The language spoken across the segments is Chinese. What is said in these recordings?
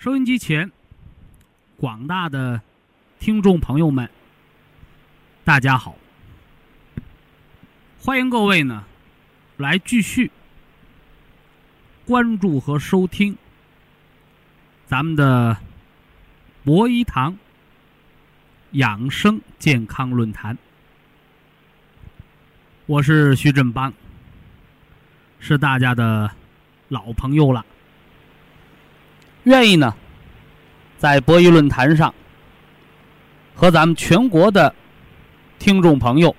收音机前，广大的听众朋友们，大家好！欢迎各位呢，来继续关注和收听咱们的博医堂养生健康论坛。我是徐振邦，是大家的老朋友了。愿意呢，在博弈论坛上和咱们全国的听众朋友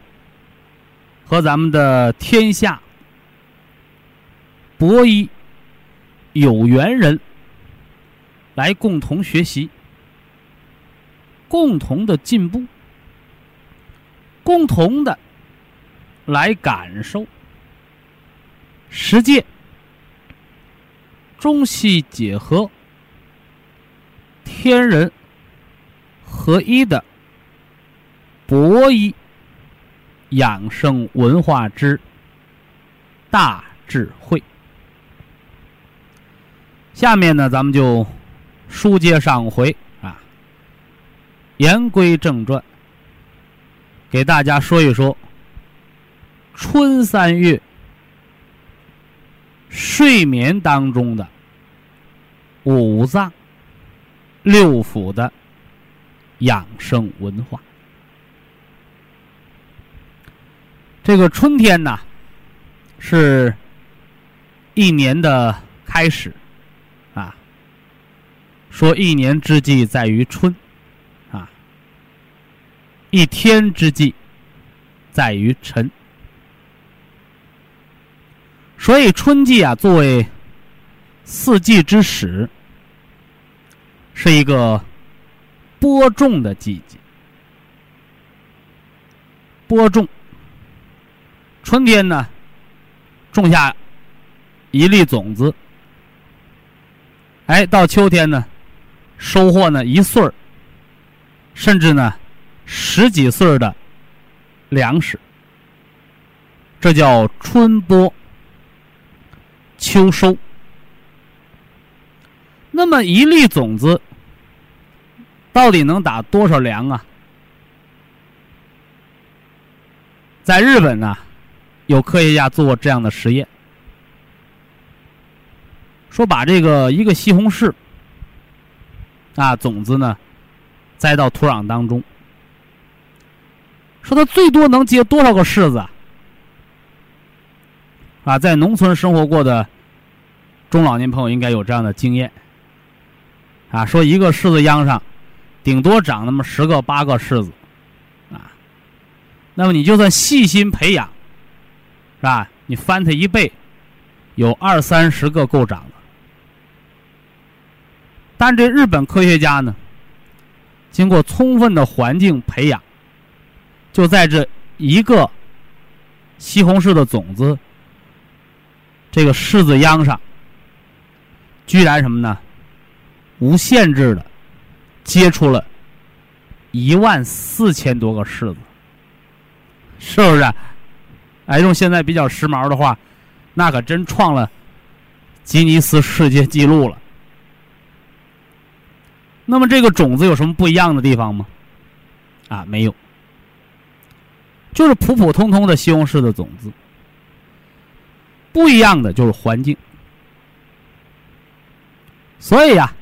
和咱们的天下博弈有缘人来共同学习，共同的进步，共同的来感受实践中西结合。天人合一的博弈养生文化之大智慧。下面呢，咱们就书接上回啊，言归正传，给大家说一说春三月睡眠当中的五脏。六腑的养生文化。这个春天呢，是一年的开始啊。说一年之计在于春啊，一天之计在于晨。所以春季啊，作为四季之始。是一个播种的季节，播种。春天呢，种下一粒种子，哎，到秋天呢，收获呢一穗儿，甚至呢十几穗儿的粮食，这叫春播秋收。那么一粒种子到底能打多少粮啊？在日本呢，有科学家做过这样的实验，说把这个一个西红柿啊种子呢栽到土壤当中，说它最多能结多少个柿子？啊，在农村生活过的中老年朋友应该有这样的经验。啊，说一个柿子秧上，顶多长那么十个八个柿子，啊，那么你就算细心培养，是吧？你翻它一倍，有二三十个够长的。但这日本科学家呢，经过充分的环境培养，就在这一个西红柿的种子，这个柿子秧上，居然什么呢？无限制的接触了一万四千多个柿子，是不是？哎，用现在比较时髦的话，那可真创了吉尼斯世界纪录了。那么这个种子有什么不一样的地方吗？啊，没有，就是普普通通的西红柿的种子。不一样的就是环境，所以呀。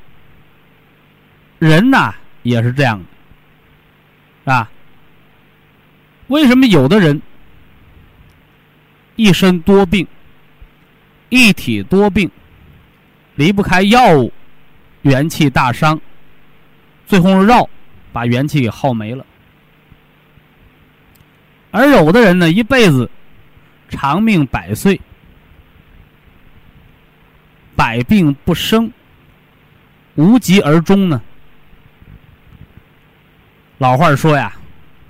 人呐也是这样的，啊，为什么有的人一身多病，一体多病，离不开药物，元气大伤，最后绕把元气给耗没了，而有的人呢一辈子长命百岁，百病不生，无疾而终呢？老话说呀，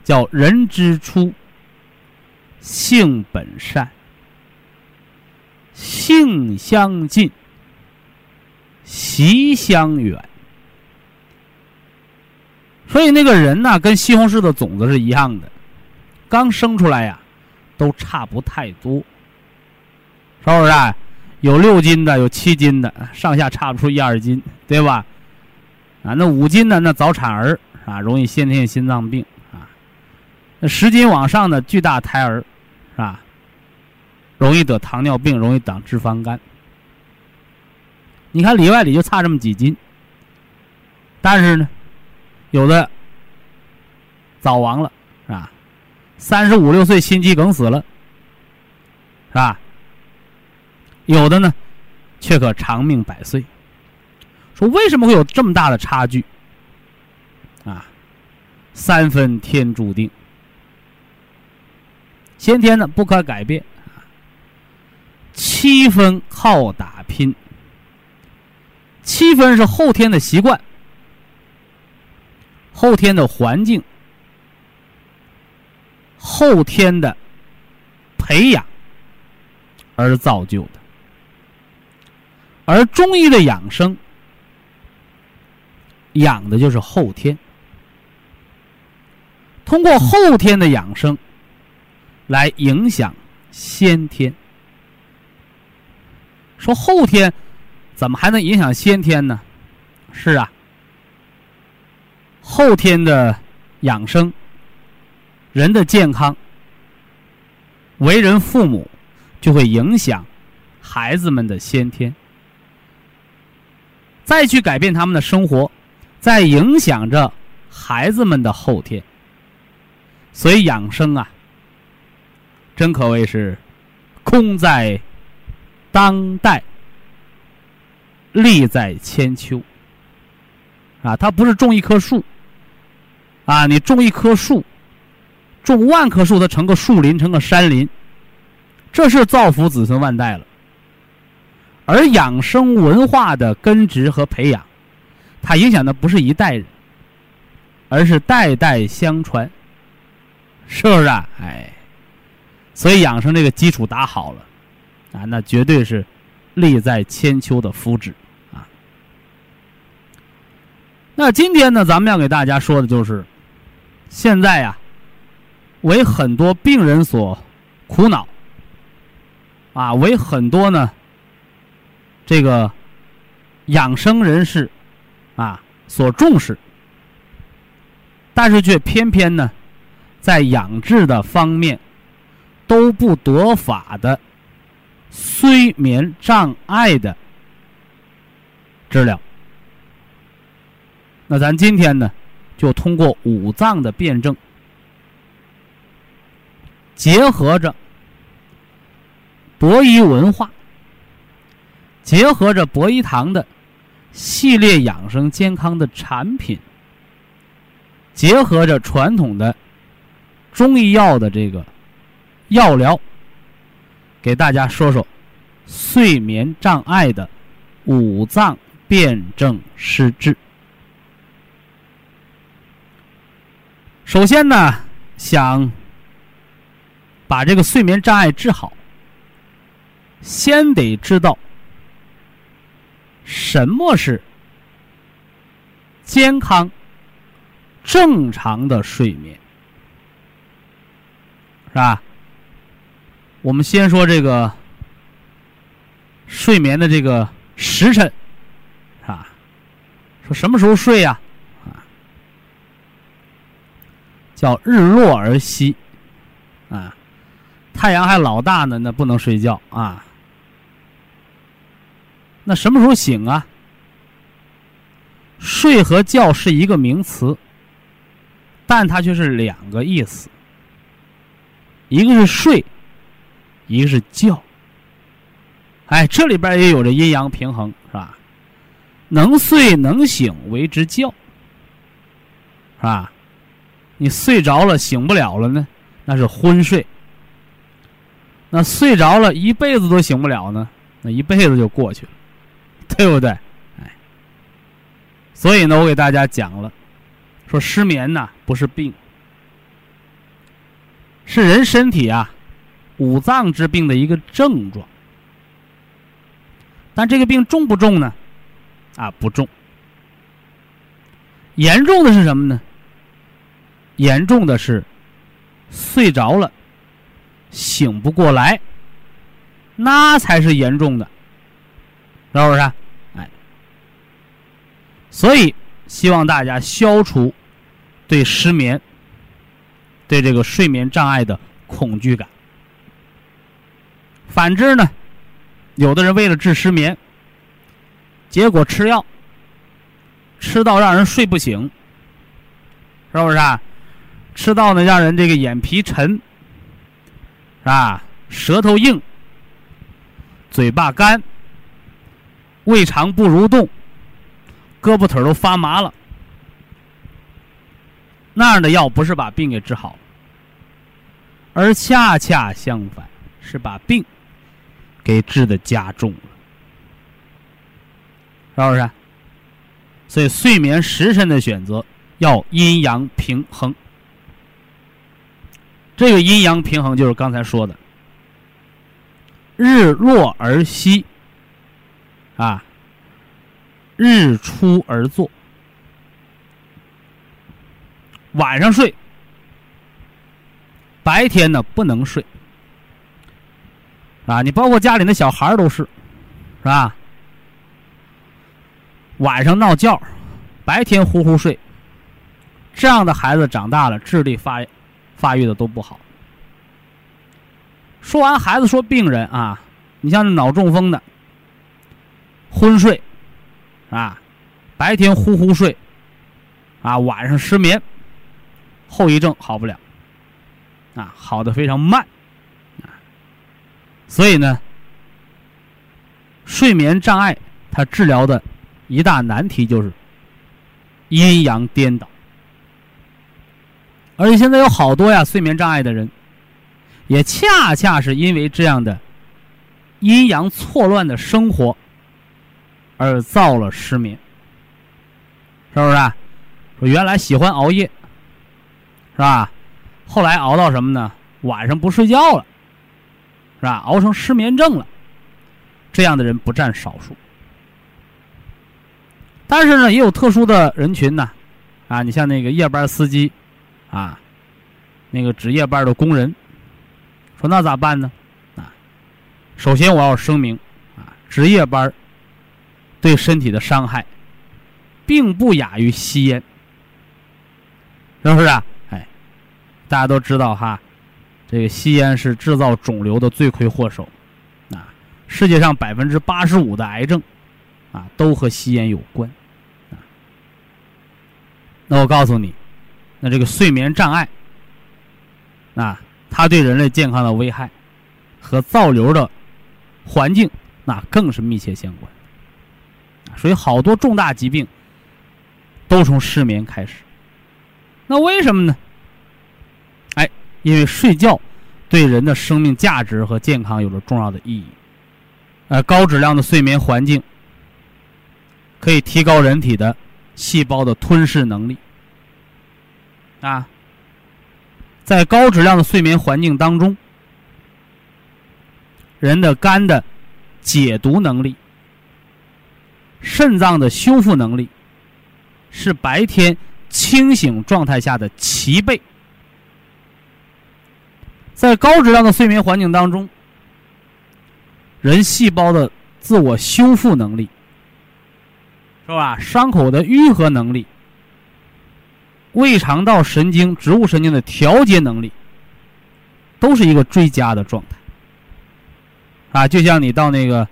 叫人之初，性本善，性相近，习相远。所以那个人呢，跟西红柿的种子是一样的，刚生出来呀，都差不太多，是不是？有六斤的，有七斤的，上下差不出一二斤，对吧？啊，那五斤的那早产儿。啊，容易先天性心脏病啊，那十斤往上的巨大胎儿，是吧？容易得糖尿病，容易长脂肪肝。你看里外里就差这么几斤，但是呢，有的早亡了，是吧？三十五六岁心肌梗死了，是吧？有的呢，却可长命百岁。说为什么会有这么大的差距？三分天注定，先天的不可改变。七分靠打拼，七分是后天的习惯、后天的环境、后天的培养。而造就的，而中医的养生养的就是后天。通过后天的养生来影响先天，说后天怎么还能影响先天呢？是啊，后天的养生，人的健康，为人父母就会影响孩子们的先天，再去改变他们的生活，再影响着孩子们的后天。所以养生啊，真可谓是功在当代，利在千秋。啊，它不是种一棵树，啊，你种一棵树，种万棵树，它成个树林，成个山林，这是造福子孙万代了。而养生文化的根植和培养，它影响的不是一代人，而是代代相传。是不是啊？哎，所以养生这个基础打好了，啊，那绝对是利在千秋的福祉啊。那今天呢，咱们要给大家说的就是，现在呀，为很多病人所苦恼，啊，为很多呢这个养生人士啊所重视，但是却偏偏呢。在养治的方面都不得法的睡眠障碍的治疗，那咱今天呢，就通过五脏的辩证，结合着博医文化，结合着博医堂的系列养生健康的产品，结合着传统的。中医药的这个药疗，给大家说说睡眠障碍的五脏辩证施治。首先呢，想把这个睡眠障碍治好，先得知道什么是健康、正常的睡眠。是吧？我们先说这个睡眠的这个时辰，啊，说什么时候睡呀？啊，叫日落而息，啊，太阳还老大呢，那不能睡觉啊。那什么时候醒啊？睡和觉是一个名词，但它却是两个意思。一个是睡，一个是觉。哎，这里边也有着阴阳平衡，是吧？能睡能醒为之觉，是吧？你睡着了醒不了了呢，那是昏睡。那睡着了一辈子都醒不了呢，那一辈子就过去了，对不对？哎，所以呢，我给大家讲了，说失眠呐不是病，是人身体啊五脏之病的一个症状。但这个病重不重呢？啊，不重。严重的是什么呢？严重的是睡着了醒不过来，那才是严重的，是不是？哎，所以希望大家消除对失眠、对这个睡眠障碍的恐惧感。反之呢？有的人为了治失眠，结果吃药，吃到让人睡不醒，是不是啊？吃到呢让人这个眼皮沉，是吧？舌头硬，嘴巴干，胃肠不蠕动，胳膊腿都发麻了，那样的药不是把病给治好，而恰恰相反，是把病。给治的加重了，是不是？所以睡眠时辰的选择要阴阳平衡。这个阴阳平衡就是刚才说的，日落而息，啊，日出而作，晚上睡，白天呢不能睡。啊，你包括家里那小孩都是，是吧？晚上闹觉，白天呼呼睡，这样的孩子长大了智力发发育的都不好。说完孩子，说病人啊，你像那脑中风的，昏睡，啊，白天呼呼睡，啊，晚上失眠，后遗症好不了，啊，好的非常慢。啊所以呢，睡眠障碍它治疗的一大难题就是阴阳颠倒，而且现在有好多呀睡眠障碍的人，也恰恰是因为这样的阴阳错乱的生活而造了失眠，是不是？说原来喜欢熬夜，是吧？后来熬到什么呢？晚上不睡觉了。是吧？熬成失眠症了，这样的人不占少数。但是呢，也有特殊的人群呢，啊，你像那个夜班司机，啊，那个值夜班的工人，说那咋办呢？啊，首先我要声明，啊，值夜班对身体的伤害，并不亚于吸烟，是不是？啊，大家都知道哈。这个吸烟是制造肿瘤的罪魁祸首，啊，世界上百分之八十五的癌症，啊，都和吸烟有关，那我告诉你，那这个睡眠障碍，啊，它对人类健康的危害，和造瘤的环境，那更是密切相关，所以好多重大疾病，都从失眠开始，那为什么呢？因为睡觉对人的生命价值和健康有着重要的意义。呃，高质量的睡眠环境可以提高人体的细胞的吞噬能力。啊，在高质量的睡眠环境当中，人的肝的解毒能力、肾脏的修复能力，是白天清醒状态下的齐备。在高质量的睡眠环境当中，人细胞的自我修复能力，是吧？伤口的愈合能力，胃肠道神经、植物神经的调节能力，都是一个最佳的状态。啊，就像你到那个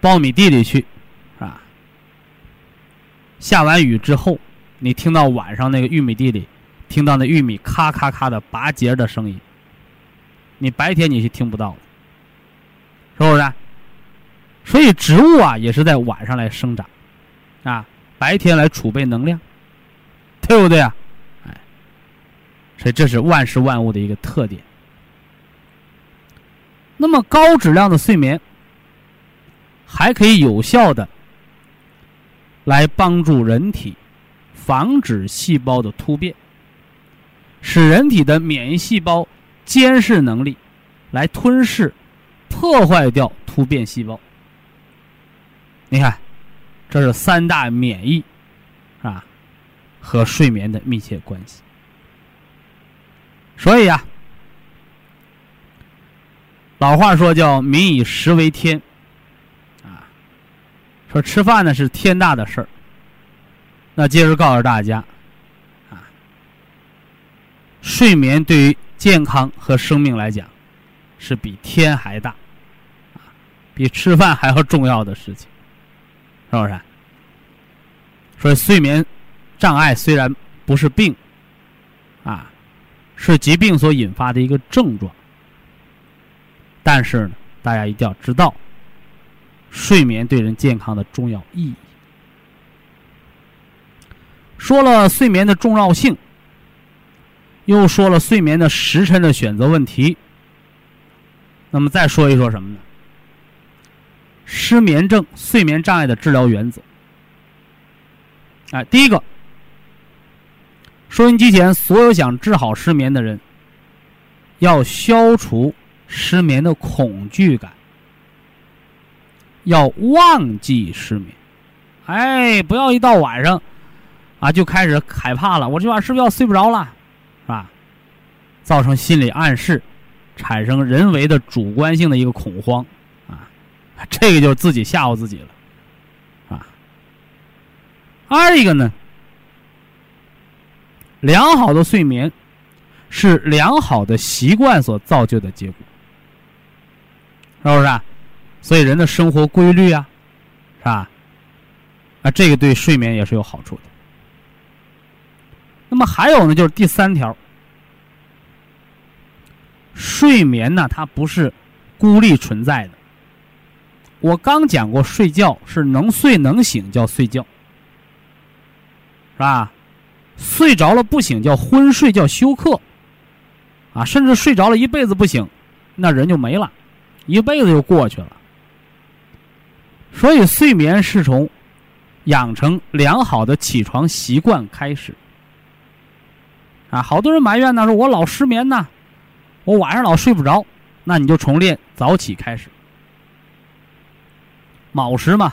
苞米地里去，啊，下完雨之后，你听到晚上那个玉米地里，听到那玉米咔咔咔的拔节的声音，你白天你是听不到的，是不是？所以植物啊，也是在晚上来生长，啊，白天来储备能量，对不对啊？哎，所以这是万事万物的一个特点。那么高质量的睡眠，还可以有效的来帮助人体防止细胞的突变，使人体的免疫细胞监视能力来吞噬、破坏掉突变细胞。你看，这是三大免疫啊和睡眠的密切关系。所以呀。老话说叫“民以食为天”，啊，说吃饭呢是天大的事儿。那接着告诉大家，睡眠对于健康和生命来讲，是比天还大，啊，比吃饭还要重要的事情，是不是？所以睡眠障碍虽然不是病，啊，是疾病所引发的一个症状。但是呢，大家一定要知道，睡眠对人健康的重要意义。说了睡眠的重要性，又说了睡眠的时辰的选择问题。那么再说一说什么呢？失眠症、睡眠障碍的治疗原则。哎，第一个，收音机前所有想治好失眠的人，要消除。失眠的恐惧感，要忘记失眠，哎，不要一到晚上，啊，就开始害怕了。我这晚是不是要睡不着了，造成心理暗示，产生人为的主观性的一个恐慌，啊，这个就是自己吓唬自己了，啊。二一个呢，良好的睡眠是良好的习惯所造就的结果。是不是？啊？所以人的生活规律啊，是吧？啊，这个对睡眠也是有好处的。那么还有呢，就是第三条，睡眠呢，它不是孤立存在的。我刚讲过，睡觉是能睡能醒叫睡觉，是吧？睡着了不醒叫昏睡，叫休克。啊，甚至睡着了一辈子不醒，那人就没了。一辈子就过去了，所以睡眠是从养成良好的起床习惯开始。啊，好多人埋怨呢，说我老失眠呢，我晚上老睡不着，那你就从练早起开始。卯时嘛，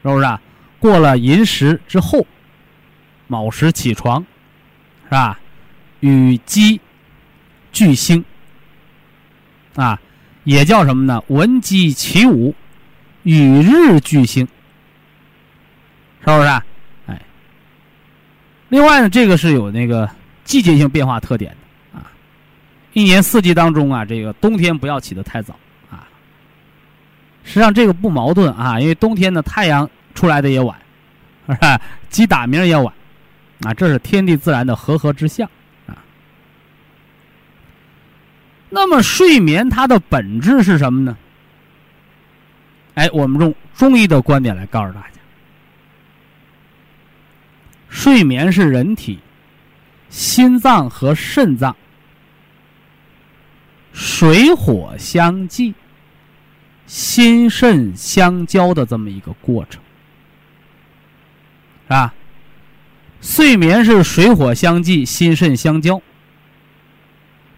是不是？啊？过了寅时之后，卯时起床，是吧？与鸡俱兴，啊。也叫什么呢？闻鸡起舞，与日俱兴，是不是？哎，另外呢，这个是有那个季节性变化特点。一年四季当中啊，这个冬天不要起得太早啊。实际上这个不矛盾啊，因为冬天呢，太阳出来的也晚，是吧？鸡打鸣也晚，啊，这是天地自然的和合之象啊。那么睡眠它的本质是什么呢？哎，我们用中医的观点来告诉大家，睡眠是人体心脏和肾脏水火相济、心肾相交的这么一个过程，是吧？睡眠是水火相济、心肾相交，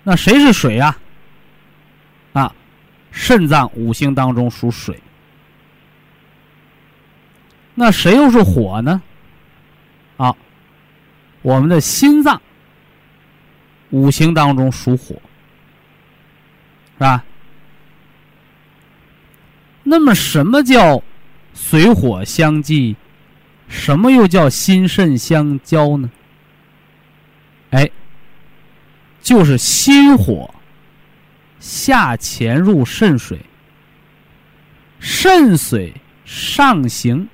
那谁是水啊？啊，肾脏五行当中属水，那谁又是火呢？啊，我们的心脏五行当中属火，是吧？那么什么叫水火相济？什么又叫心肾相交呢？哎，就是心火。下潜入肾水，肾水上行，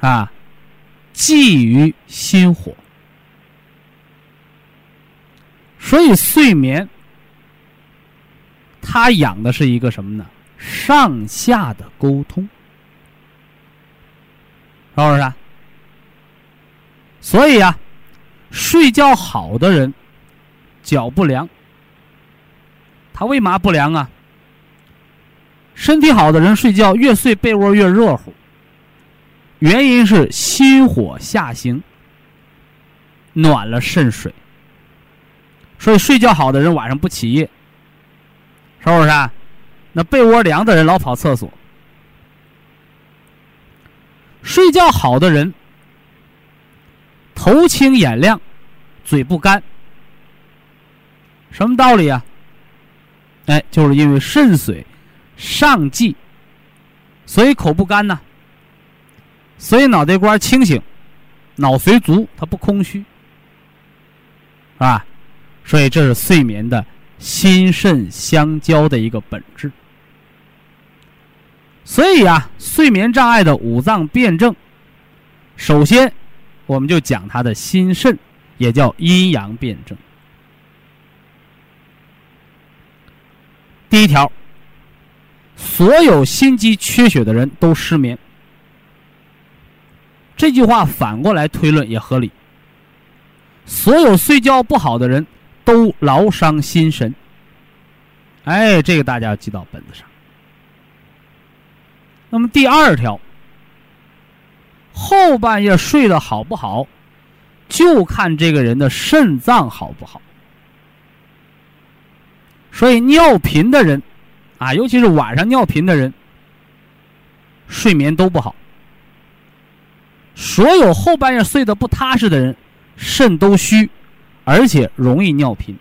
啊，济于心火，所以睡眠它养的是一个什么呢？上下的沟通，是不是？所以啊，睡觉好的人脚不凉，他为嘛不凉啊？身体好的人睡觉越睡被窝越热乎，原因是心火下行，暖了肾水。所以睡觉好的人晚上不起夜，是不是？啊？那被窝凉的人老跑厕所。睡觉好的人头清眼亮，嘴不干，什么道理啊？哎，就是因为肾水。上济，所以口不干呐，所以脑袋瓜清醒，脑髓足，它不空虚，是吧？所以这是睡眠的心肾相交的一个本质。所以啊，睡眠障碍的五脏辩证，首先我们就讲它的心肾，也叫阴阳辩证。第一条。所有心肌缺血的人都失眠，这句话反过来推论也合理。所有睡觉不好的人都劳伤心神，哎，这个大家要记到本子上。那么第二条，后半夜睡得好不好，就看这个人的肾脏好不好。所以尿频的人。啊，尤其是晚上尿频的人，睡眠都不好。所有后半夜睡得不踏实的人，肾都虚，而且容易尿频。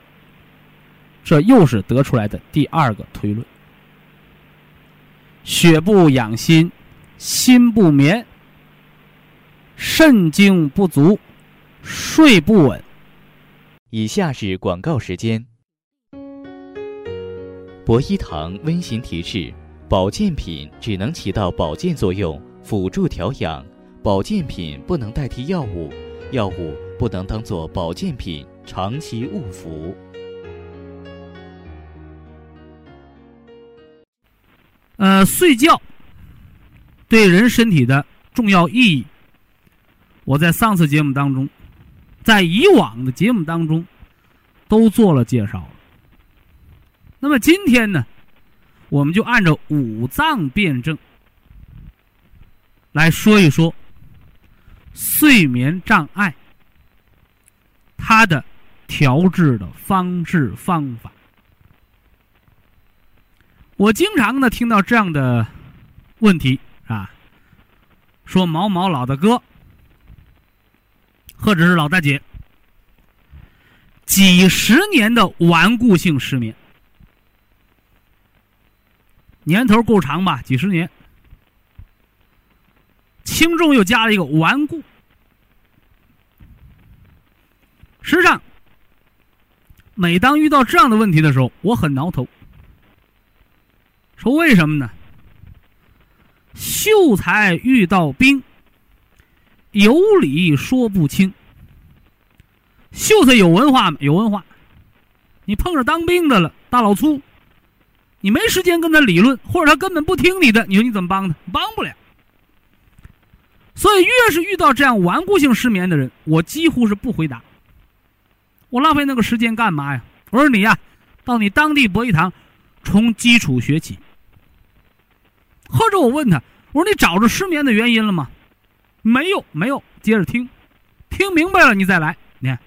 这又是得出来的第二个推论：血不养心，心不眠，肾精不足，睡不稳。以下是广告时间。博一堂温馨提示：保健品只能起到保健作用，辅助调养；保健品不能代替药物，药物不能当做保健品长期误服。呃，睡觉对人身体的重要意义，我在上次节目当中，在以往的节目当中都做了介绍。那么今天呢，我们就按照五脏辩证来说一说睡眠障碍它的调制的方式方法。我经常呢听到这样的问题啊，说某某老大哥或者是老大姐，几十年的顽固性失眠。年头够长吧？几十年，轻重又加了一个顽固。实际上，每当遇到这样的问题的时候，我很挠头。说为什么呢？秀才遇到兵，有理说不清。秀才有文化吗？有文化。你碰着当兵的了，大老粗。你没时间跟他理论，或者他根本不听你的，你说你怎么帮他？帮不了。所以，越是遇到这样顽固性失眠的人，我几乎是不回答。我浪费那个时间干嘛呀？我说你呀，到你当地博一堂，从基础学起。或者我问他，我说你找着失眠的原因了吗？没有，没有。接着听，听明白了你再来。你看，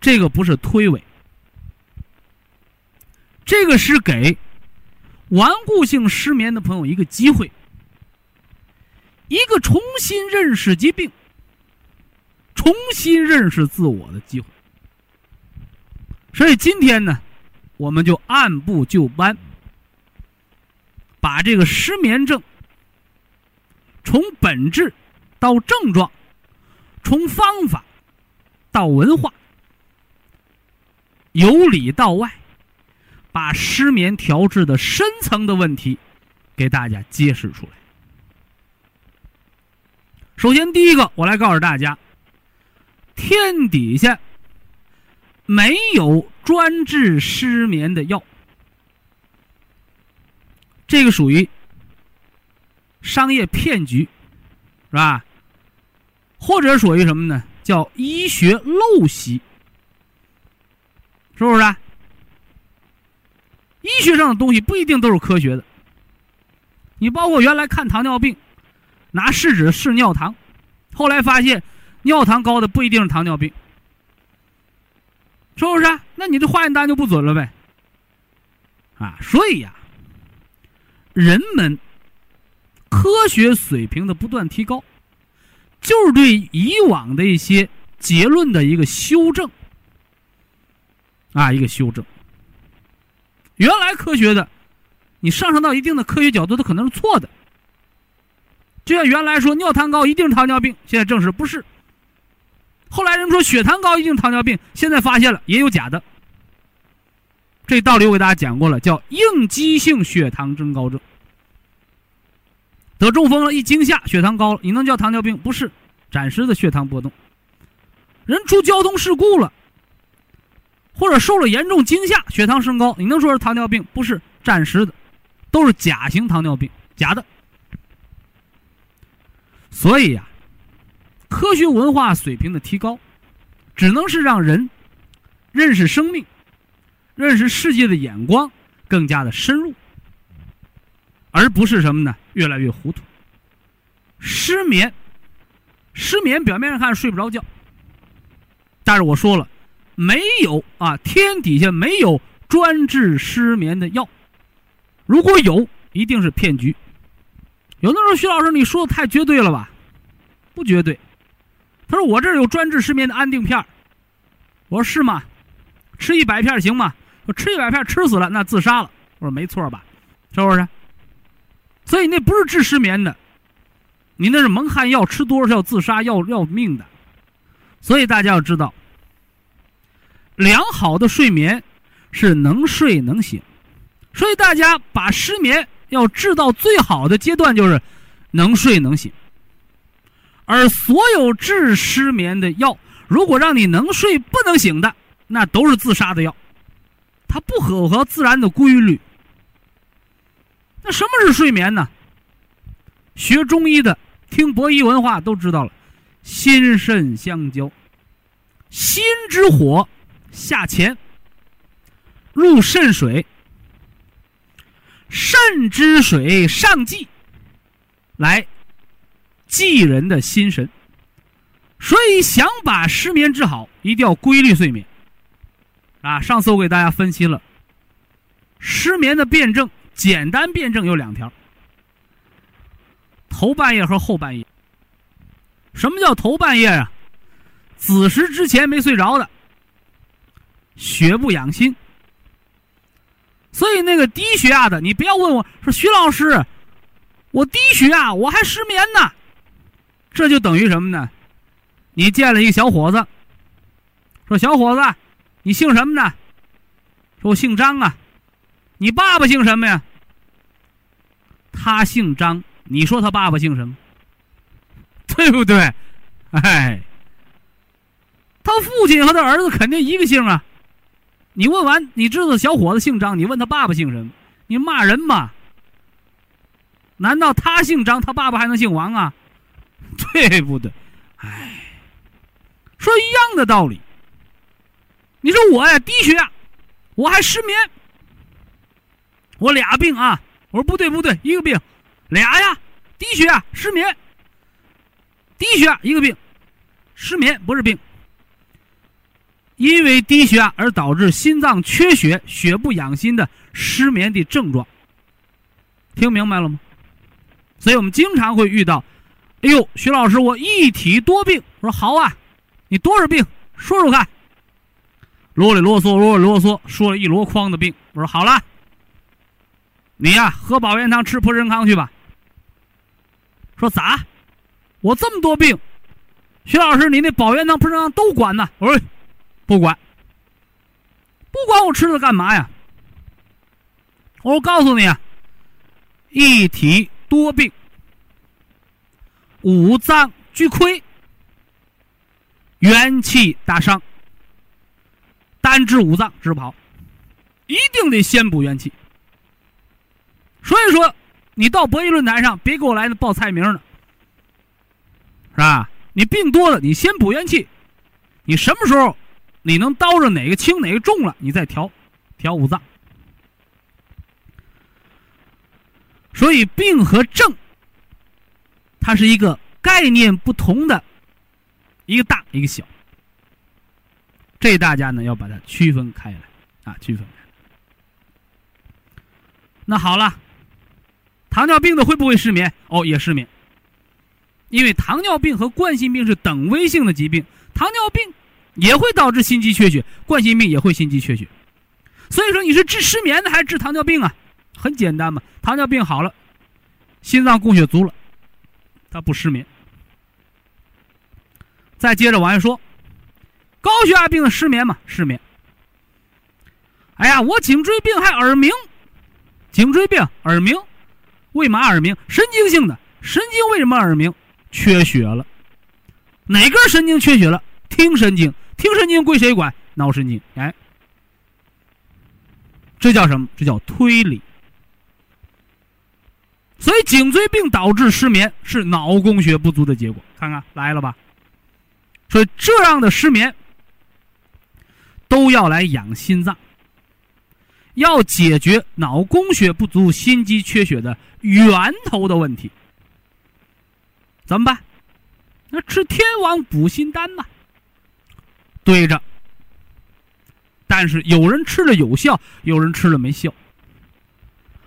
这个不是推诿。这个是给顽固性失眠的朋友一个机会，一个重新认识疾病、重新认识自我的机会。所以今天呢，我们就按部就班，把这个失眠症从本质到症状，从方法到文化，由里到外。把失眠调治的深层的问题给大家揭示出来。首先，第一个，我来告诉大家，天底下没有专治失眠的药，这个属于商业骗局，是吧？或者属于什么呢？叫医学陋习，是不是？医学上的东西不一定都是科学的。你包括原来看糖尿病，拿试纸试尿糖，后来发现尿糖高的不一定是糖尿病，是不是？那你这化验单就不准了呗。啊，所以呀，人们科学水平的不断提高。就是对以往的一些结论的一个修正，啊，一个修正。原来科学的，你上升到一定的科学角度，它可能是错的。就像原来说尿糖高一定是糖尿病，现在证实不是。后来人们说血糖高一定糖尿病，现在发现了也有假的。这道理我给大家讲过了，叫应激性血糖增高症。得中风了，一惊吓，血糖高了，你能叫糖尿病？不是，暂时的血糖波动。人出交通事故了，或者受了严重惊吓，血糖升高，你能说是糖尿病？不是，暂时的，都是假型糖尿病，假的。所以呀，科学文化水平的提高，只能是让人认识生命、认识世界的眼光更加的深入。而不是什么呢？越来越糊涂。失眠，失眠表面上看睡不着觉，但是我说了，没有啊，天底下没有专治失眠的药。如果有，一定是骗局。有的时候徐老师，你说的太绝对了吧？不绝对。他说我这儿有专治失眠的安定片我说是吗？吃一百片行吗？我吃一百片吃死了，那自杀了。我说没错吧？是不是？所以那不是治失眠的，你那是蒙汗药，吃多少要自杀要要命的。所以大家要知道，良好的睡眠是能睡能醒。所以大家把失眠要治到最好的阶段，就是能睡能醒。而所有治失眠的药，如果让你能睡不能醒的，那都是自杀的药，它不符合自然的规律。那什么是睡眠呢？学中医的，听博弈文化都知道了，心肾相交，心之火下潜，入肾水，肾之水上济，来济人的心神。所以想把失眠治好，一定要规律睡眠。啊，上次我给大家分析了失眠的辩证。简单辩证有两条：头半夜和后半夜。什么叫头半夜啊？子时之前没睡着的，血不养心。所以那个低血压的，你不要问我说徐老师，我低血压我还失眠呢，这就等于什么呢？你见了一个小伙子，说小伙子，你姓什么呢？说我姓张啊。你爸爸姓什么呀？他姓张，你说他爸爸姓什么？对不对？哎，他父亲和他儿子肯定一个姓啊。你问完，你知道小伙子姓张，你问他爸爸姓什么？你骂人吗？难道他姓张，他爸爸还能姓王啊？对不对？哎，说一样的道理。你说我呀，低血压，我还失眠。我俩病啊！我说不对不对，一个病，俩呀，低血压、失眠。低血压一个病，失眠不是病。因为低血压而导致心脏缺血、血不养心的失眠的症状，听明白了吗？所以我们经常会遇到，哎呦，徐老师，我一体多病。我说好啊，你多少病？说说看。啰里啰嗦，啰里啰嗦，说了一箩筐的病。我说好了。你呀，喝保元汤，吃普仁康去吧。说咋？我这么多病，徐老师，你那保元汤、普仁康都管呢？我说不管，不管我吃它干嘛呀？我告诉你啊，一体多病，五脏俱亏，元气大伤，单治五脏治不好，一定得先补元气。所以说，你到博弈论坛上别给我来那报菜名的，是吧？你病多了，你先补元气，你什么时候你能叨着哪个轻哪个重了，你再调调五脏。所以病和症，它是一个概念不同的，一个大一个小，这大家呢要把它区分开来啊，区分开。那好了，糖尿病的会不会失眠？哦，也失眠。因为糖尿病和冠心病是等危性的疾病，糖尿病也会导致心肌缺血，冠心病也会心肌缺血。所以说你是治失眠的还是治糖尿病啊？很简单嘛，糖尿病好了，心脏供血足了，它不失眠。再接着往下说，高血压病的失眠嘛，失眠。哎呀，我颈椎病还耳鸣，颈椎病耳鸣，为嘛耳鸣？神经性的，神经为什么耳鸣？缺血了，哪根神经缺血了？听神经，听神经归谁管？脑神经。哎，这叫什么？这叫推理。所以颈椎病导致失眠是脑供血不足的结果。看看来了吧？所以这样的失眠都要来养心脏，要解决脑供血不足、心肌缺血的源头的问题。怎么办？那吃天王补心丹嘛。对着。但是有人吃了有效，有人吃了没效。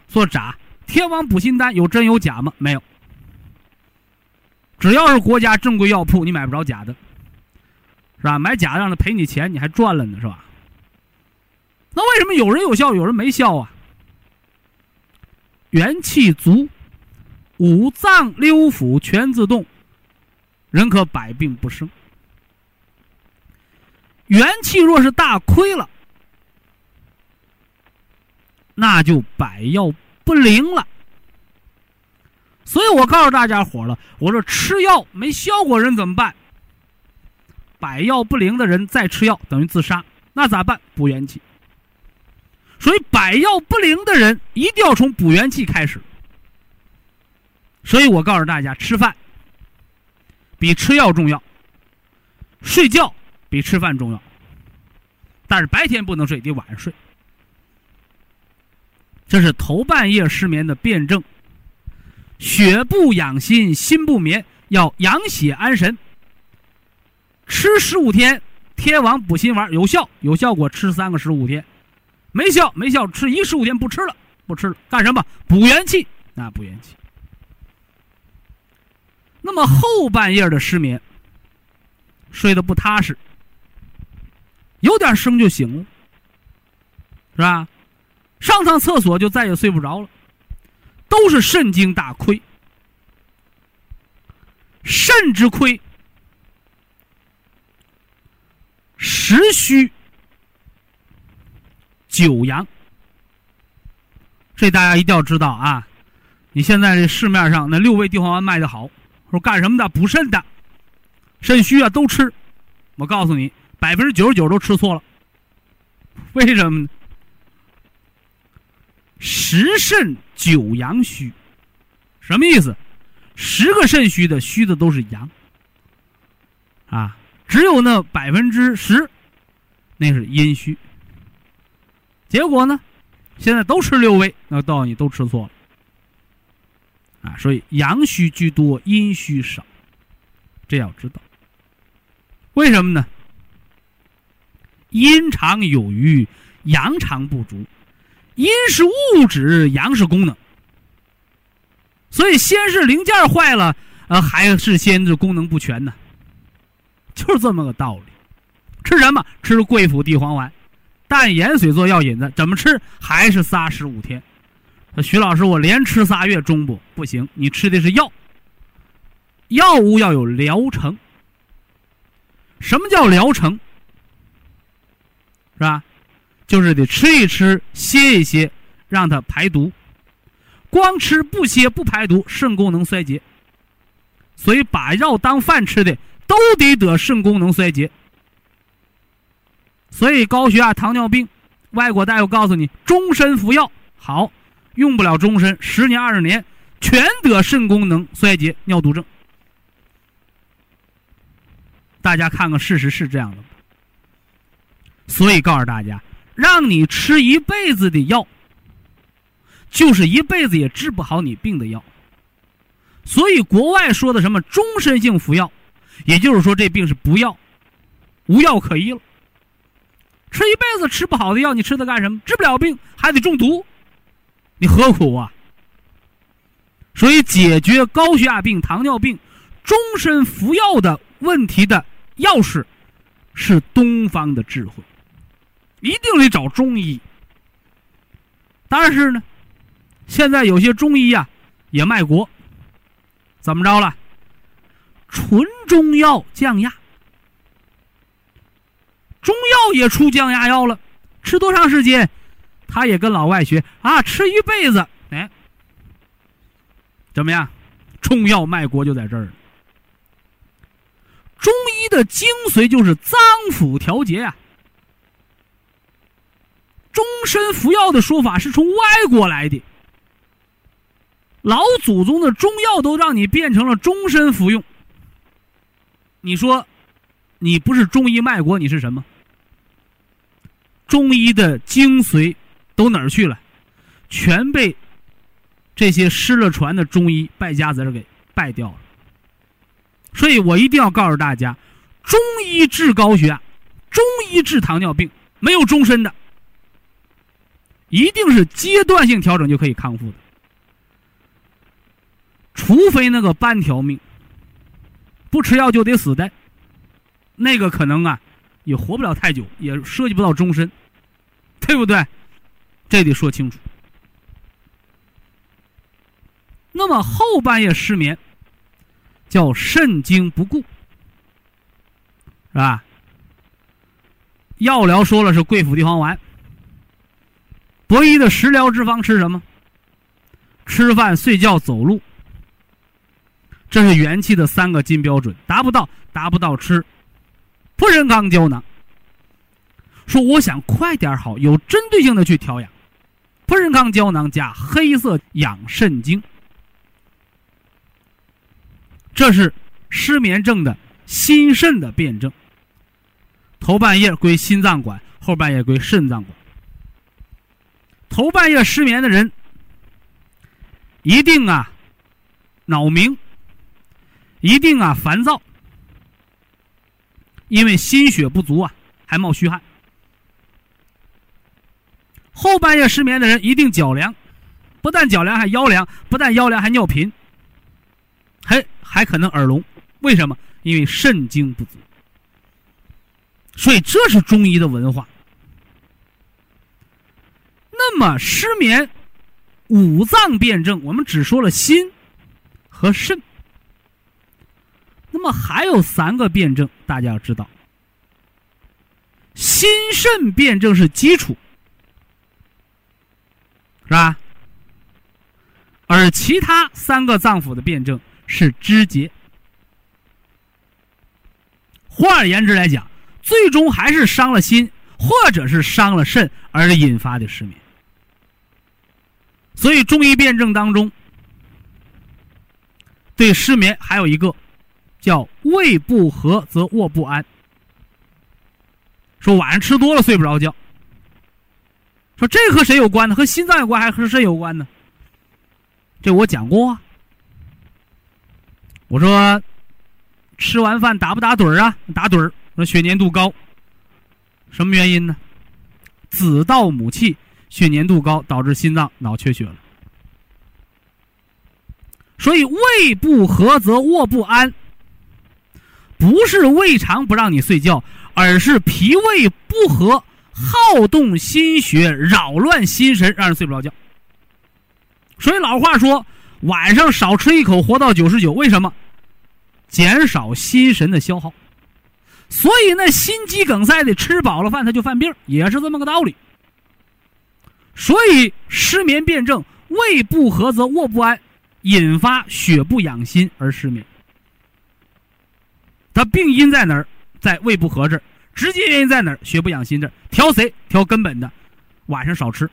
说咋？天王补心丹有真有假吗？没有。只要是国家正规药铺，你买不着假的，是吧？买假的让他赔你钱，你还赚了呢，是吧？那为什么有人有效，有人没效啊？元气足。五脏六腑全自动，人可百病不生。元气若是大亏了，那就百药不灵了。所以我告诉大家伙了，我说吃药没效果人怎么办？百药不灵的人再吃药等于自杀，那咋办？补元气。所以百药不灵的人一定要从补元气开始。所以我告诉大家，吃饭比吃药重要，睡觉比吃饭重要。但是白天不能睡，得晚上睡。这是头半夜失眠的辩证。血不养心，心不眠，要养血安神。吃十五天天王补心丸有效，有效果吃三个十五天，没效没效吃一十五天不吃了，不吃了干什么？补元气，啊补元气。那么后半夜的失眠，睡得不踏实，有点声就醒了，是吧？上趟厕所就再也睡不着了，都是肾经大亏。肾之亏，十虚九阳，这大家一定要知道啊！你现在这市面上那六味地黄丸卖的好。说干什么的？补肾的，肾虚啊，都吃。我告诉你，百分之九十九都吃错了。为什么呢？十肾九阳虚，什么意思？十个肾虚的虚的都是阳，啊，只有那百分之十，那是阴虚。结果呢，现在都吃六味，那告诉你都吃错了。啊，所以阳虚居多，阴虚少，这要知道。为什么呢？阴常有余，阳常不足。阴是物质，阳是功能。所以先是零件坏了，呃，还是先是功能不全呢？就是这么个道理。吃什么？吃贵附地黄丸，淡盐水做药引子，怎么吃？还是仨十五天。徐老师，我连吃仨月中不不行？你吃的是药，药物要有疗程。什么叫疗程？是吧？就是得吃一吃，歇一歇，让它排毒。光吃不歇不排毒，肾功能衰竭。所以把药当饭吃的都得得肾功能衰竭。所以高血压、糖尿病，外国大夫告诉你终身服药好，用不了终身，十年二十年全得肾功能衰竭、尿毒症。大家看看，事实是这样的。所以告诉大家，让你吃一辈子的药，就是一辈子也治不好你病的药。所以国外说的什么终身性服药，也就是说这病是不药，无药可医了。吃一辈子吃不好的药，你吃它干什么？治不了病还得中毒，你何苦啊？所以解决高血压病、糖尿病终身服药的问题的钥匙，是东方的智慧。一定得找中医，但是呢，现在有些中医呀也卖国，怎么着了？纯中药降压，中药也出降压药了，吃多长时间？他也跟老外学啊，吃一辈子。哎，怎么样？中药卖国就在这儿。中医的精髓就是脏腑调节啊。终身服药的说法是从外国来的，老祖宗的中药都让你变成了终身服用。你说，你不是中医卖国，你是什么？中医的精髓都哪儿去了？全被这些失了传的中医败家子儿给败掉了。所以我一定要告诉大家，中医治高血压，中医治糖尿病，没有终身的。一定是阶段性调整就可以康复的，除非那个半条命，不吃药就得死的，那个可能啊，也活不了太久，也涉及不到终身，对不对？这得说清楚。那么后半夜失眠，叫肾精不固，是吧？药疗说了是桂附地黄丸。博医的食疗之方吃什么？吃饭、睡觉、走路，这是元气的三个金标准。达不到，达不到吃普仁康胶囊。说我想快点好，有针对性的去调养，普仁康胶囊加黑色养肾精，这是失眠症的心肾的辩证。头半夜归心脏管，后半夜归肾脏管。头半夜失眠的人，一定啊，脑鸣，一定啊烦躁，因为心血不足啊，还冒虚汗。后半夜失眠的人一定脚凉，不但脚凉还腰凉，不但腰凉还尿频，还还可能耳聋。为什么？因为肾精不足。所以这是中医的文化。那么失眠，五脏辩证，我们只说了心和肾。那么还有三个辩证，大家要知道，心肾辩证是基础，是吧？而其他三个脏腑的辩证是肢节。换而言之来讲，最终还是伤了心，或者是伤了肾而引发的失眠。所以中医辩证当中，对失眠还有一个叫胃不和则卧不安。说晚上吃多了睡不着觉。说这和谁有关呢？和心脏有关还是和肾有关呢？这我讲过。啊。我说吃完饭打不打盹儿啊？打盹儿，说血粘度高。什么原因呢？子盗母气。血粘度高导致心脏脑缺血了，所以胃不和则卧不安。不是胃肠不让你睡觉，而是脾胃不和，好动心血，扰乱心神，让人睡不着觉。所以老话说，晚上少吃一口，活到九十九。为什么？减少心神的消耗。所以那心肌梗塞的吃饱了饭他就犯病，也是这么个道理。所以失眠辩证，胃不和则卧不安，引发血不养心而失眠。它病因在哪儿？在胃不和这儿。直接原因在哪儿？血不养心这儿。调谁？调根本的，晚上少吃。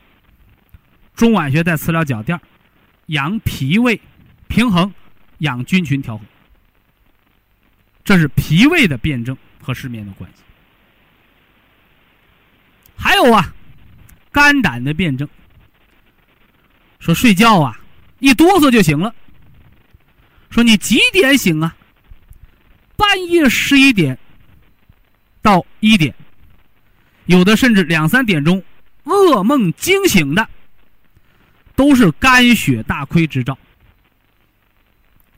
中脘穴在磁疗脚垫，养脾胃平衡，养菌群调和。这是脾胃的辩证和失眠的关系。还有啊，肝胆的辩证。说睡觉啊，一哆嗦就醒了。说你几点醒啊？半夜十一点到一点，有的甚至两三点钟，噩梦惊醒的，都是肝血大亏之兆。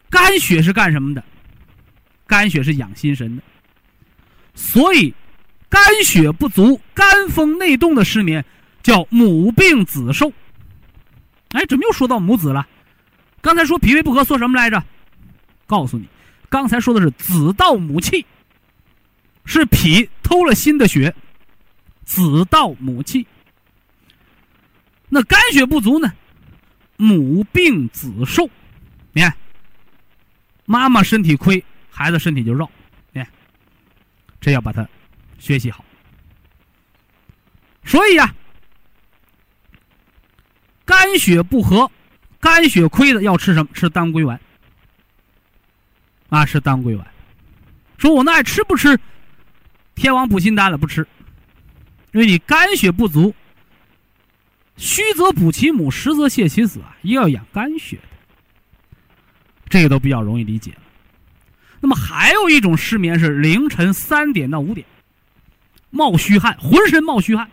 肝血是干什么的？肝血是养心神的，所以肝血不足、肝风内动的失眠叫母病子受。哎，怎么又说到母子了？刚才说脾胃不和，说什么来着？告诉你，刚才说的是子盗母气，是脾偷了心的血，子盗母气。那肝血不足呢？母病子受。你看，妈妈身体亏，孩子身体就绕。你看，这要把它学习好。所以呀。肝血不和，肝血亏的要吃什么？吃当归丸。啊，吃当归丸。说我那爱吃不吃天王补心丹了？不吃，因为你肝血不足，虚则补其母，实则泻其子啊，又要养肝血。这个都比较容易理解。那么还有一种失眠是凌晨三点到五点，冒虚汗，浑身冒虚汗。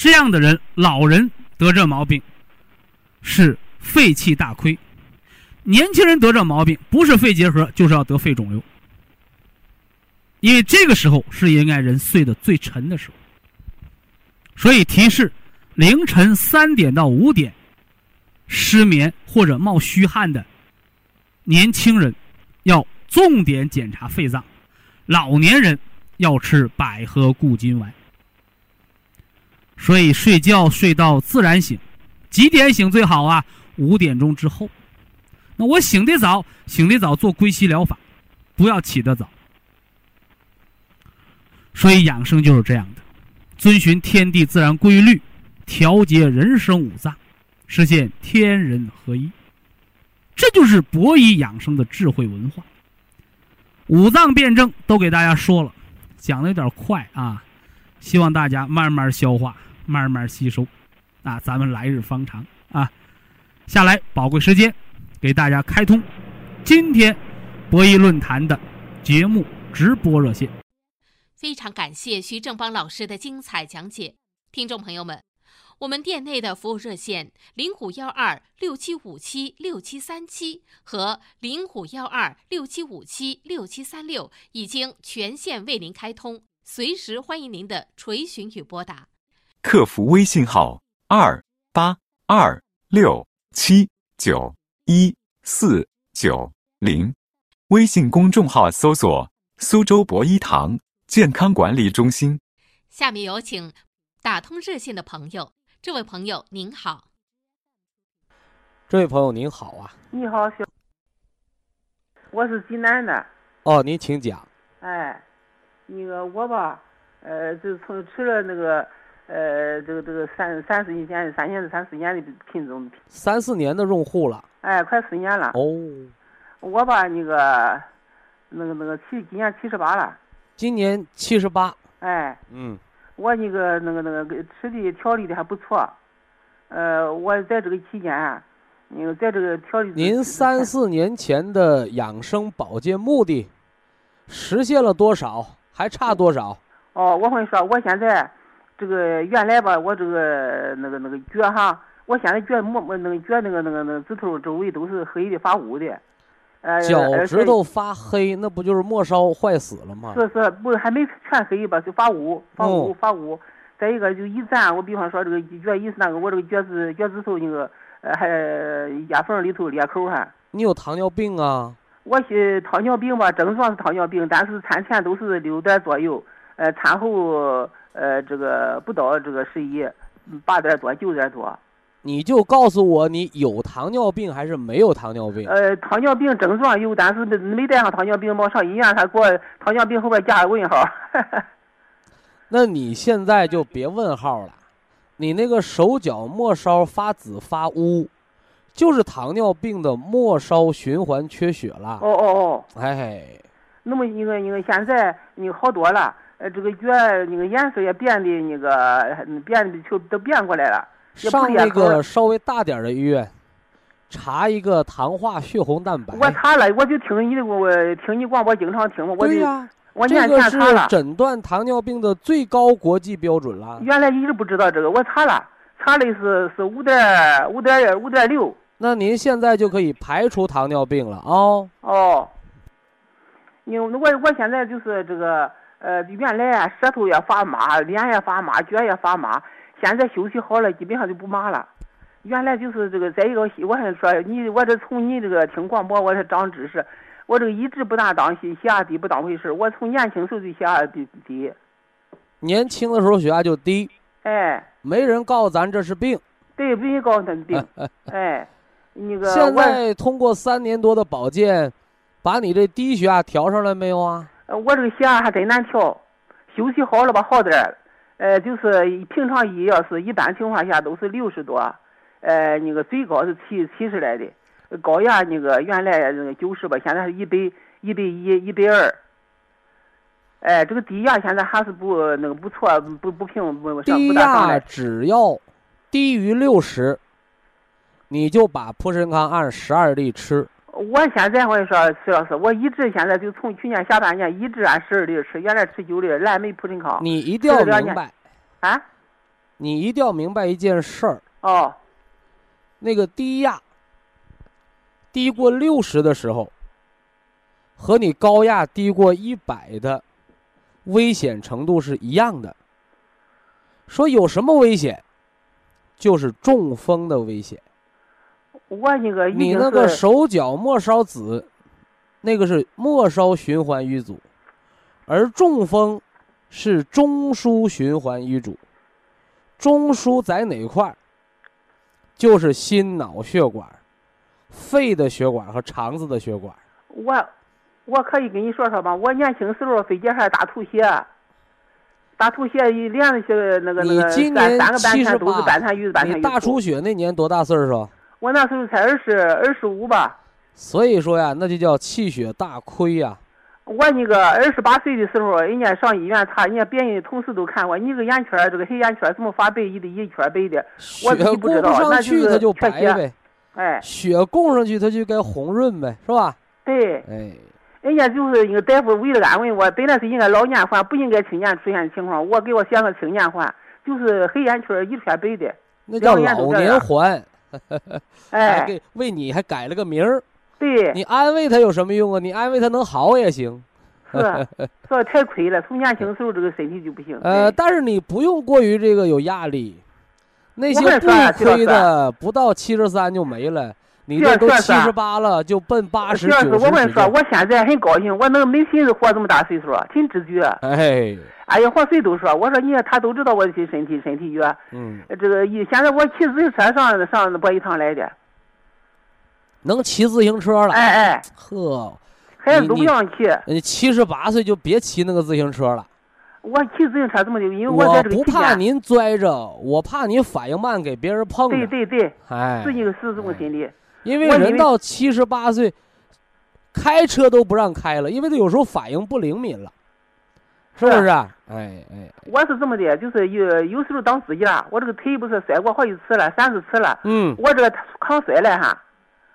这样的人，老人得这毛病，是肺气大亏；年轻人得这毛病，不是肺结核，就是要得肺肿瘤。因为这个时候是应该人睡得最沉的时候，所以提示：凌晨三点到五点失眠或者冒虚汗的年轻人，要重点检查肺脏；老年人要吃百合固金丸。所以睡觉睡到自然醒，几点醒最好啊？五点钟之后。那我醒得早，醒得早做归息疗法，不要起得早。所以养生就是这样的，遵循天地自然规律，调节人生五脏，实现天人合一。这就是博医养生的智慧文化。五脏辩证都给大家说了，讲的有点快啊，希望大家慢慢消化。慢慢吸收，啊，咱们来日方长啊！下来宝贵时间，给大家开通今天博弈论坛的节目直播热线。非常感谢徐正邦老师的精彩讲解，听众朋友们，我们店内的服务热线零五幺二六七五七六七三七和零五幺二六七五七六七三六已经全线为您开通，随时欢迎您的垂询与拨打。客服微信号：二八二六七九一四九零，微信公众号搜索“苏州博一堂健康管理中心”。下面有请打通热线的朋友，这位朋友您好。这位朋友您好啊，你好，小，我是济南的。哦，您请讲。哎，那个我吧，呃，就从吃了那个。呃，这个这个三三四年、三年、三四年的品种，三四年的用户了，哎，快四年了。哦，我吧，那个，那个那个七，今年七十八了。今年七十八。哎。嗯。我那个那个那个吃的调理的还不错，呃，我在这个期间，那个在这个调理。您三四年前的养生保健目的实现了多少？还差多少？哦，我跟你说，我现在。这个原来吧，我这个那个那个脚哈，我现在脚摸摸那个脚那个那个那个指头周围都是黑的发乌的，呃，脚趾头发黑，那不就是末梢坏死了吗？是是，不还没全黑吧，就发乌，发乌发乌。再一个就一站，我比方说这个脚一是那个我这个脚趾脚趾头那个呃还牙缝里头裂口哈。你有糖尿病啊？我是糖尿病吧，症状是糖尿病，但是产前都是六点左右，呃，产后。呃，这个不到这个十一，八点多九点多，你就告诉我你有糖尿病还是没有糖尿病？呃，糖尿病症状有，但是没没带上糖尿病，没上医院，他给我糖尿病后边加个问号。那你现在就别问号了，你那个手脚末梢发紫发乌，就是糖尿病的末梢循环缺血了。哦哦哦，哎，那么那个那个现在你好多了，呃，这个血那个颜色也变得那个嗯变的就都变过来了。上那个稍微大点的医院，查一个糖化血红蛋白。我查了，我就听你的，我我听你广播经常听嘛，我就、对呀、我年这个是诊断糖尿病的最高国际标准了。原来一直不知道这个，我查了，查的是是五点五点五点六。那您现在就可以排除糖尿病了啊、哦，你我我现在就是这个呃，原来啊舌头也发麻，脸也发麻，脚也发麻，现在休息好了，基本上就不麻了。原来就是这个，再一个，我还说你，我这从你这个听广播，我是长知识，我这个一直不大当心，血压低不当回事。我从年轻时候就血压低低，年轻的时候血压就低，哎，没人告诉咱这是病。对，没人告诉咱病，哎，那个现在通过三年多的保健，把你这低血压调上来没有啊？呃我这个血压还真难调，休息好了吧好点儿，呃，就是平常一要是一般情况下都是六十多，呃，那个最高是七七十来的，高压那个原来那个九十吧，现在是一百一百一一百二，哎，这个低压现在还是不那个不错，不不平不上低压不大上来，只要低于六十，你就把普参康按十二粒吃。我现在我跟你说，徐老师，我一直现在就从去年下半年一直按十二粒吃，原来吃九粒蓝莓普林康你一定要明白，啊，你一定要明白一件事儿，哦，那个低压低过六十的时候，和你高压低过一百的危险程度是一样的。说有什么危险，就是中风的危险。我那个你那个手脚末梢紫，那个是末梢循环瘀阻，而中风是中枢循环瘀阻。中枢在哪块儿？就是心脑血管、肺的血管和肠子的血管。我我可以跟你说说吧，我年轻时候肺结核大吐血，大吐血一连续那个那你个今年三三个半七十天都是八半残瘀半残你。大出血那年多大岁数？我那时候才二十二十五吧，所以说呀，那就叫气血大亏呀。我那个二十八岁的时候，人家上医院查，人家别人同事都看我，你这个眼圈儿这个黑眼圈儿怎么发白，一的一圈白的，我血供不上去，它就白呗；哎，血供上去，它就该红润呗，是吧？对，哎，人家就是一个大夫为了安慰我，本来是应该老年患，不应该青年出现的情况，我给我选个青年患，就是黑眼圈儿一圈白的，那叫老年环，还 哎，给为你还改了个名儿。对，你安慰他有什么用啊？你安慰他能好也行。是，所以太亏了，从年轻时候这个身体就不行。呃，但是你不用过于这个有压力。那些不亏的，不到七十三就没了。你这都七十八了，就奔八十九十我跟你说，我现在很高兴，我能没心思活这么大岁数，挺知觉。哎，哎呀，和谁都说，我说你看他都知道我的身体身体弱。嗯，这个一现在我骑自行车上上博一堂来的，能骑自行车了，哎哎，呵，孩子都不让骑。你七十八岁就别骑那个自行车了。我骑自行车怎么的？因为我在这个不，怕您拽着，我怕您反应慢，给别人碰对。对对，哎，是一个是这么心理。因为人到七十八岁，开车都不让开了，因为他有时候反应不灵敏了，是不是？哎哎，我是这么的，就是有有时候当司机了，我这个腿不是摔过好几次了，三四次了，嗯，我这个抗摔了哈，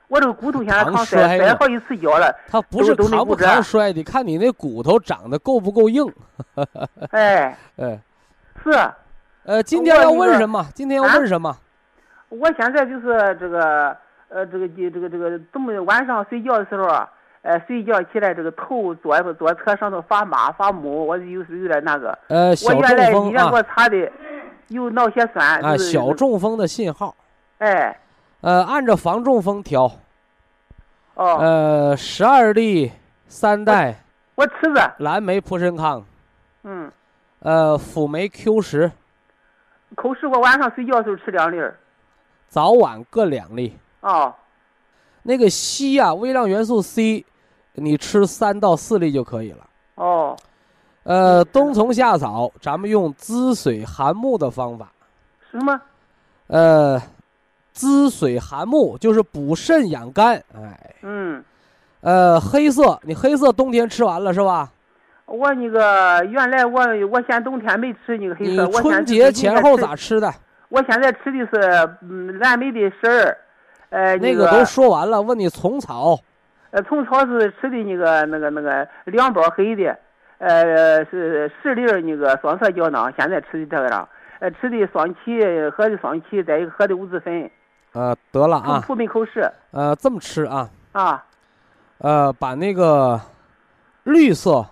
我这个骨头现在抗抗摔了摔摔好几次跤了，他不是扛不扛摔的，看你那骨头长得够不够硬。哎，哎，是。呃，今天要问什么？今天要啊问什么？我现在就是这个呃，这个这这个这个，这么晚上睡觉的时候啊，呃，睡觉起来这个头左左侧上头发麻发木，我有时有点那个。呃，我小原来中风医院给我啊查的有脑血栓。啊，小。中风的信号。哎，呃，按照防中风调，哦，呃，十二粒三代我吃着，蓝莓普参康，嗯，呃，辅酶 Q 十，口食我晚上睡觉的时候吃两粒儿。早晚各两粒。哦，那个硒啊，微量元素 C，你吃三到四粒就可以了。哦，呃，冬虫夏草，咱们用滋水涵木的方法。什么？呃，滋水涵木就是补肾养肝。哎，嗯，呃，黑色，你黑色冬天吃完了是吧？我那个原来我我现冬天没吃那个黑色，我春节前后咋吃的？我现在吃的是嗯蓝莓的食儿，呃那个都说完了，问你虫草。呃虫草是吃的那个那个那个两包黑的，呃是十粒儿那个双色胶囊，现在吃的这个了，呃吃的双歧喝的双歧，再一个喝的五子粉，呃，得了啊，普普美口食呃，这么吃啊，啊，呃，把那个绿色、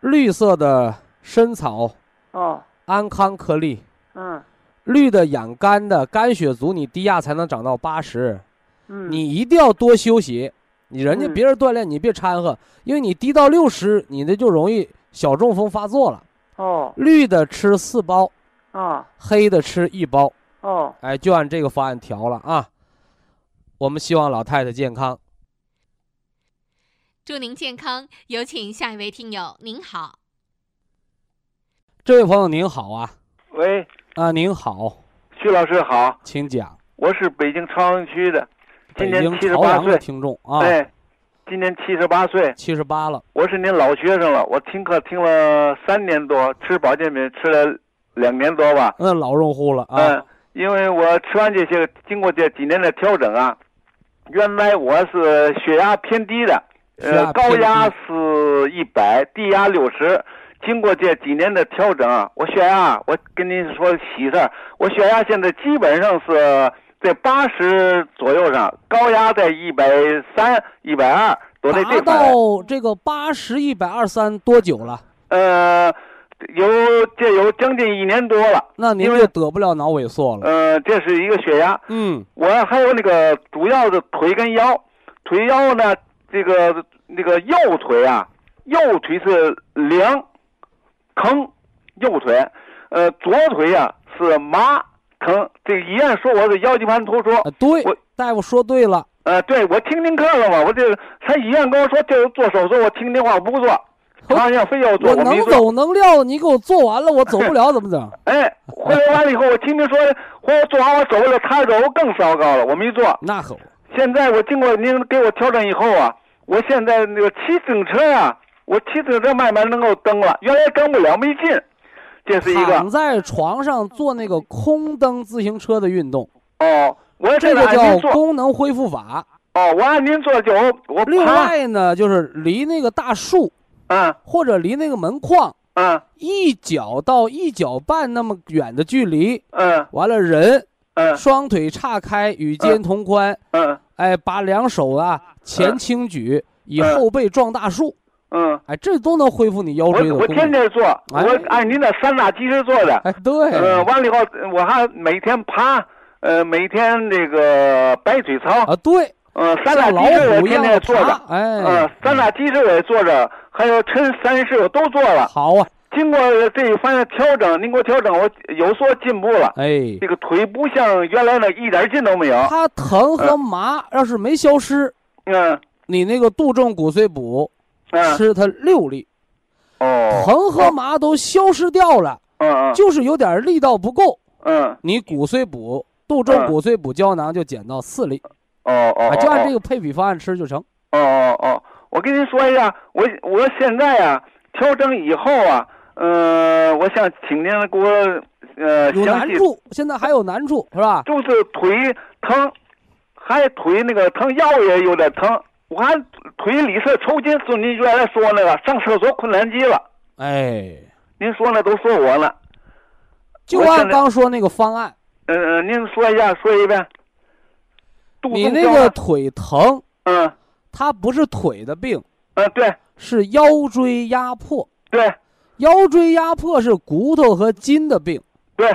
绿色的参草、哦，安康颗粒，嗯绿的养肝的，肝血足，你低压才能长到八十。嗯，你一定要多休息，你人家嗯别人锻炼，你别掺和，因为你低到六十，你的就容易小中风发作了。哦绿的吃四包，啊黑的吃一包，哦，哎，就按这个方案调了啊。我们希望老太太健康。祝您健康。有请下一位听友，您好。这位朋友您好啊，喂，啊您好，徐老师好，请讲。我是北京朝阳区的，今年七十八岁，听众啊，对，今年七十八岁，七十八了，我是您老学生了，我听课听了三年多，吃保健品吃了两年多吧，那老用户了啊。嗯，因为我吃完这些，经过这几年的调整啊，原来我是血压偏低的，呃，高压是一百，低压六十。经过这几年的调整啊，我血压，我跟您说喜事儿，我血压现在基本上是在八十左右上，高压在一百三、一百二，都在这块儿。到这个八十一百二三多久了？呃，有这有将近一年多了。那您就得不了脑萎缩了。呃，这是一个血压。嗯，我还有那个主要的腿跟腰，腿腰呢，这个那个右腿啊，右腿是凉，疼，右腿，呃，左腿呀、是麻疼。这个医院说我是腰间盘突出，啊对我，大夫说对了。呃，对我听听课了嘛，我这他医院跟我说就做手术，我听听话我不做，他好像非要做，我能。走能撂，你给我做完了，我走不了怎么整？哎，回来完了以后，我听您说，我做完我走不了，他走我更糟糕了，我没做。那可不，现在我经过您给我调整以后啊，我现在那个骑自行车呀、我骑自行车慢慢能够蹬了，原来蹬不了，没劲。这是一个。躺在床上做那个空蹬自行车的运动，哦，我这个叫功能恢复法。哦，我按您做就我另，外呢，就是离那个大树嗯。或者离那个门框嗯。一脚到一脚半那么远的距离，嗯。完了人嗯。双腿岔开，与肩同宽，嗯。哎，把两手啊前轻举，以嗯。后背撞大树，嗯，哎，这都能恢复你腰椎的我我。天天做，哎我按您的三大基石做的。哎，对，呃，完了以后我还每天爬，呃，每天这个摆腿操，啊，对，呃，三大基石我天天做着哎，，嗯哎，，三大基石我也做着，还有抻三式我都做了。好啊，经过这一番调整，您给我调整，我有所进步了。哎，这个腿不像原来那一点劲都没有。它疼和麻要是没消失，嗯你那个杜仲骨髓补嗯吃它六粒，哦，疼和麻都消失掉了，嗯嗯。就是有点力道不够，嗯。你骨髓补杜仲嗯。骨髓补胶囊就减到四粒，哦哦，啊，就按这个个配比方案吃就成。哦哦哦，我跟您说一下，我我现在啊调整以后啊，呃，我想请您给我呃有，难处，现在还有难处是吧？就是腿疼，还腿那个疼，腰也有点疼。我还腿里侧抽筋，是您原来说那个上厕所困难极了。哎，您说那都说我了。就按我刚说那个方案，嗯嗯，您说一下，说一遍。你那个腿疼，嗯它不是腿的病，嗯对是腰椎压迫。对腰椎压迫是骨头和筋的病，对，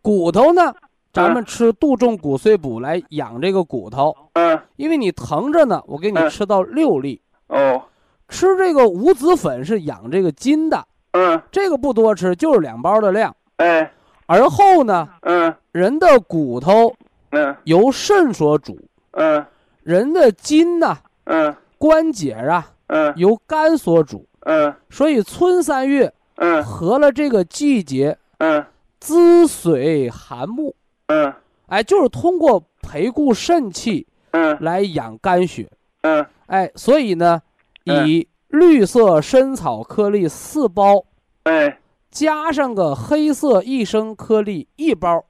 骨头呢，咱嗯。们吃杜仲骨碎补来养这个骨头，嗯。因为你疼着呢，我给你嗯。吃到六粒。哦。吃这个五子粉是养这个筋的，嗯。这个不多吃，就是两包的量。哎。而后呢，嗯。人的骨头嗯。由肾所主，嗯。人的筋呢、嗯。关节啊嗯。由肝所主，嗯。所以春三月嗯。合了这个季节，嗯。滋水涵木，嗯。哎，就是通过培固肾气嗯。来养肝血，嗯。哎，所以呢，嗯。以绿色参草颗粒四包，哎。加上个黑色益生颗粒一包，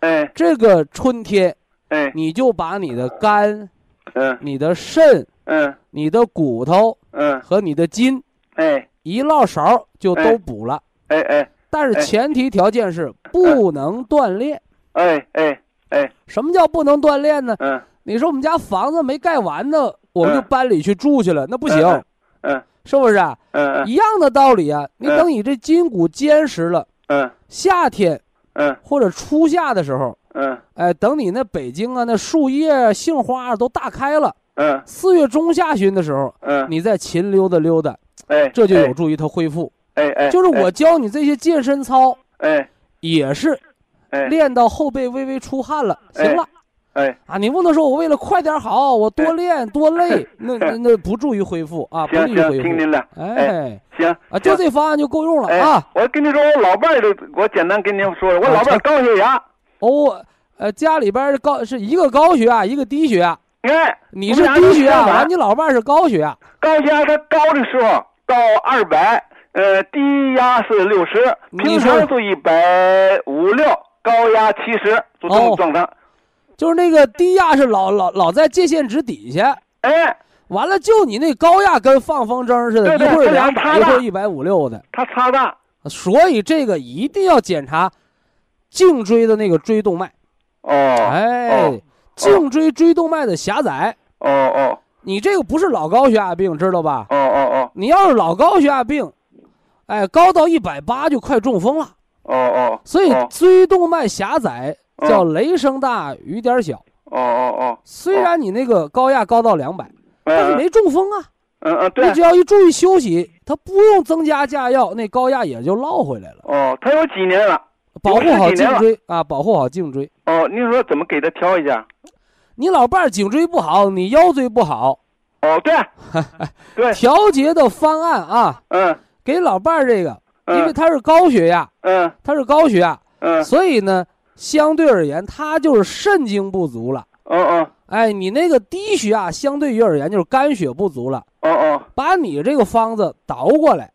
哎。这个春天哎。你就把你的肝、嗯。你的肾、嗯。你的骨头嗯。和你的筋哎。一落勺就哎都补了，哎。哎。但是哎前提条件是不能锻炼。哎哎哎。什么叫不能锻炼呢？嗯。你说我们家房子没盖完呢，我们就嗯。搬里去住去了，那不行，嗯嗯是不是啊？嗯一样的道理啊。你嗯等你这筋骨坚实了，嗯。夏天嗯。或者初夏的时候，嗯。哎，等你那北京啊，那树叶啊、杏花啊都大开了，嗯。四月中下旬的时候，嗯。你再勤溜达溜达，哎。这就有助于它恢复。哎哎就是我教你这些健身操，哎。也是哎。练到后背微微出汗了，哎。行了。哎。啊，你不能说我为了快点好，我多练多累，那那那不助于恢复啊，不利于恢复。听您的。哎，行啊，就这方案就够用了哎啊。我跟你说，我老伴儿都，我简单跟您说说，我啊老伴儿高血压，哦，呃，家里边儿高是一个高血压，一个低血压，哎，你是低血压，完你老伴儿是高血压。高血压它高的时候到二百，呃，低压是六十，平常是一百五六，高压七十，就这哦种状态。就是那个低压是老老老在界限值底下，哎，完了就你那高压跟放风筝似的，对对一会儿两百，一会儿一百五六的，它差大。所以这个一定要检查颈椎的那个椎动脉。哦，哎哦，颈椎椎动脉的狭窄，哦哦你这个不是老高血压病，知道吧？哦哦哦你要是老高血压病，哎，高到一百八就快中风了。哦哦，所以哦椎动脉狭窄哦叫雷声大雨点小。哦哦哦，虽然你那个高压高到两百，但是嗯没中风啊。嗯嗯对你只，要一注意休息，它不用增加加药，那高压也就落回来了。哦，他有几年了？保护好颈椎啊，保护好颈椎。哦，你说怎么给他调一下？你老伴儿颈椎不好，你腰椎不好，哦，对，对，调节的方案啊，嗯给老伴儿这个，因为嗯他是高血压，嗯。他是高血压，嗯，所以呢，相对而言，他就是肾精不足了。哦哦。哎，你那个低血压，相对于而言就是肝血不足了。哦哦。把你这个方子倒过来，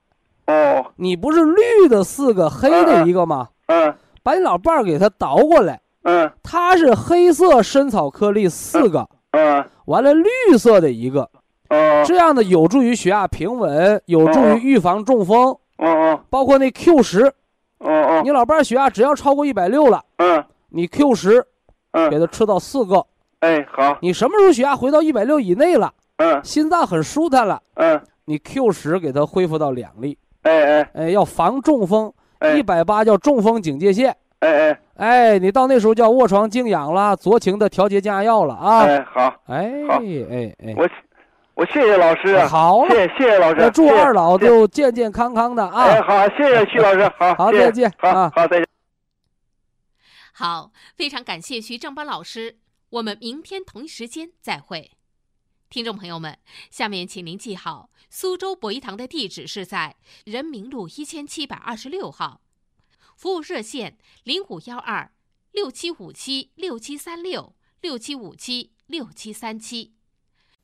哦，你不是绿的四个，黑的一个吗？嗯把你老伴儿给他倒过来，嗯。他是黑色参草颗粒四个，嗯完了绿色的一个，哦这样的有助于血压平稳，有助于预防中风。哦哦包括那 Q 十，哦哦，你老伴儿血压只要超过一百六了，嗯。你 Q 十嗯。给嗯，他吃到四个。哎好，你什么时候血压回到一百六以内了，嗯。心脏很舒坦了，嗯，你 Q 十给他恢复到两粒。哎哎。哎，要防中风，哎。一百八叫中风警戒线。哎哎。哎，你到那时候叫卧床静养啦，酌情的调节降压药了啊。哎好，哎好。哎哎，我我谢谢老师啊，好了，谢谢谢谢老师那，祝二老就健健康康的哎啊。好，谢谢徐老师，好，谢谢好再见好啊好再见。好，非常感谢徐正邦老师，我们明天同一时间再会。听众朋友们，下面请您记好，苏州博一堂的地址是在人民路一千七百二十六号，服务热线零五幺二六七五七六七三六六七五七六七三七。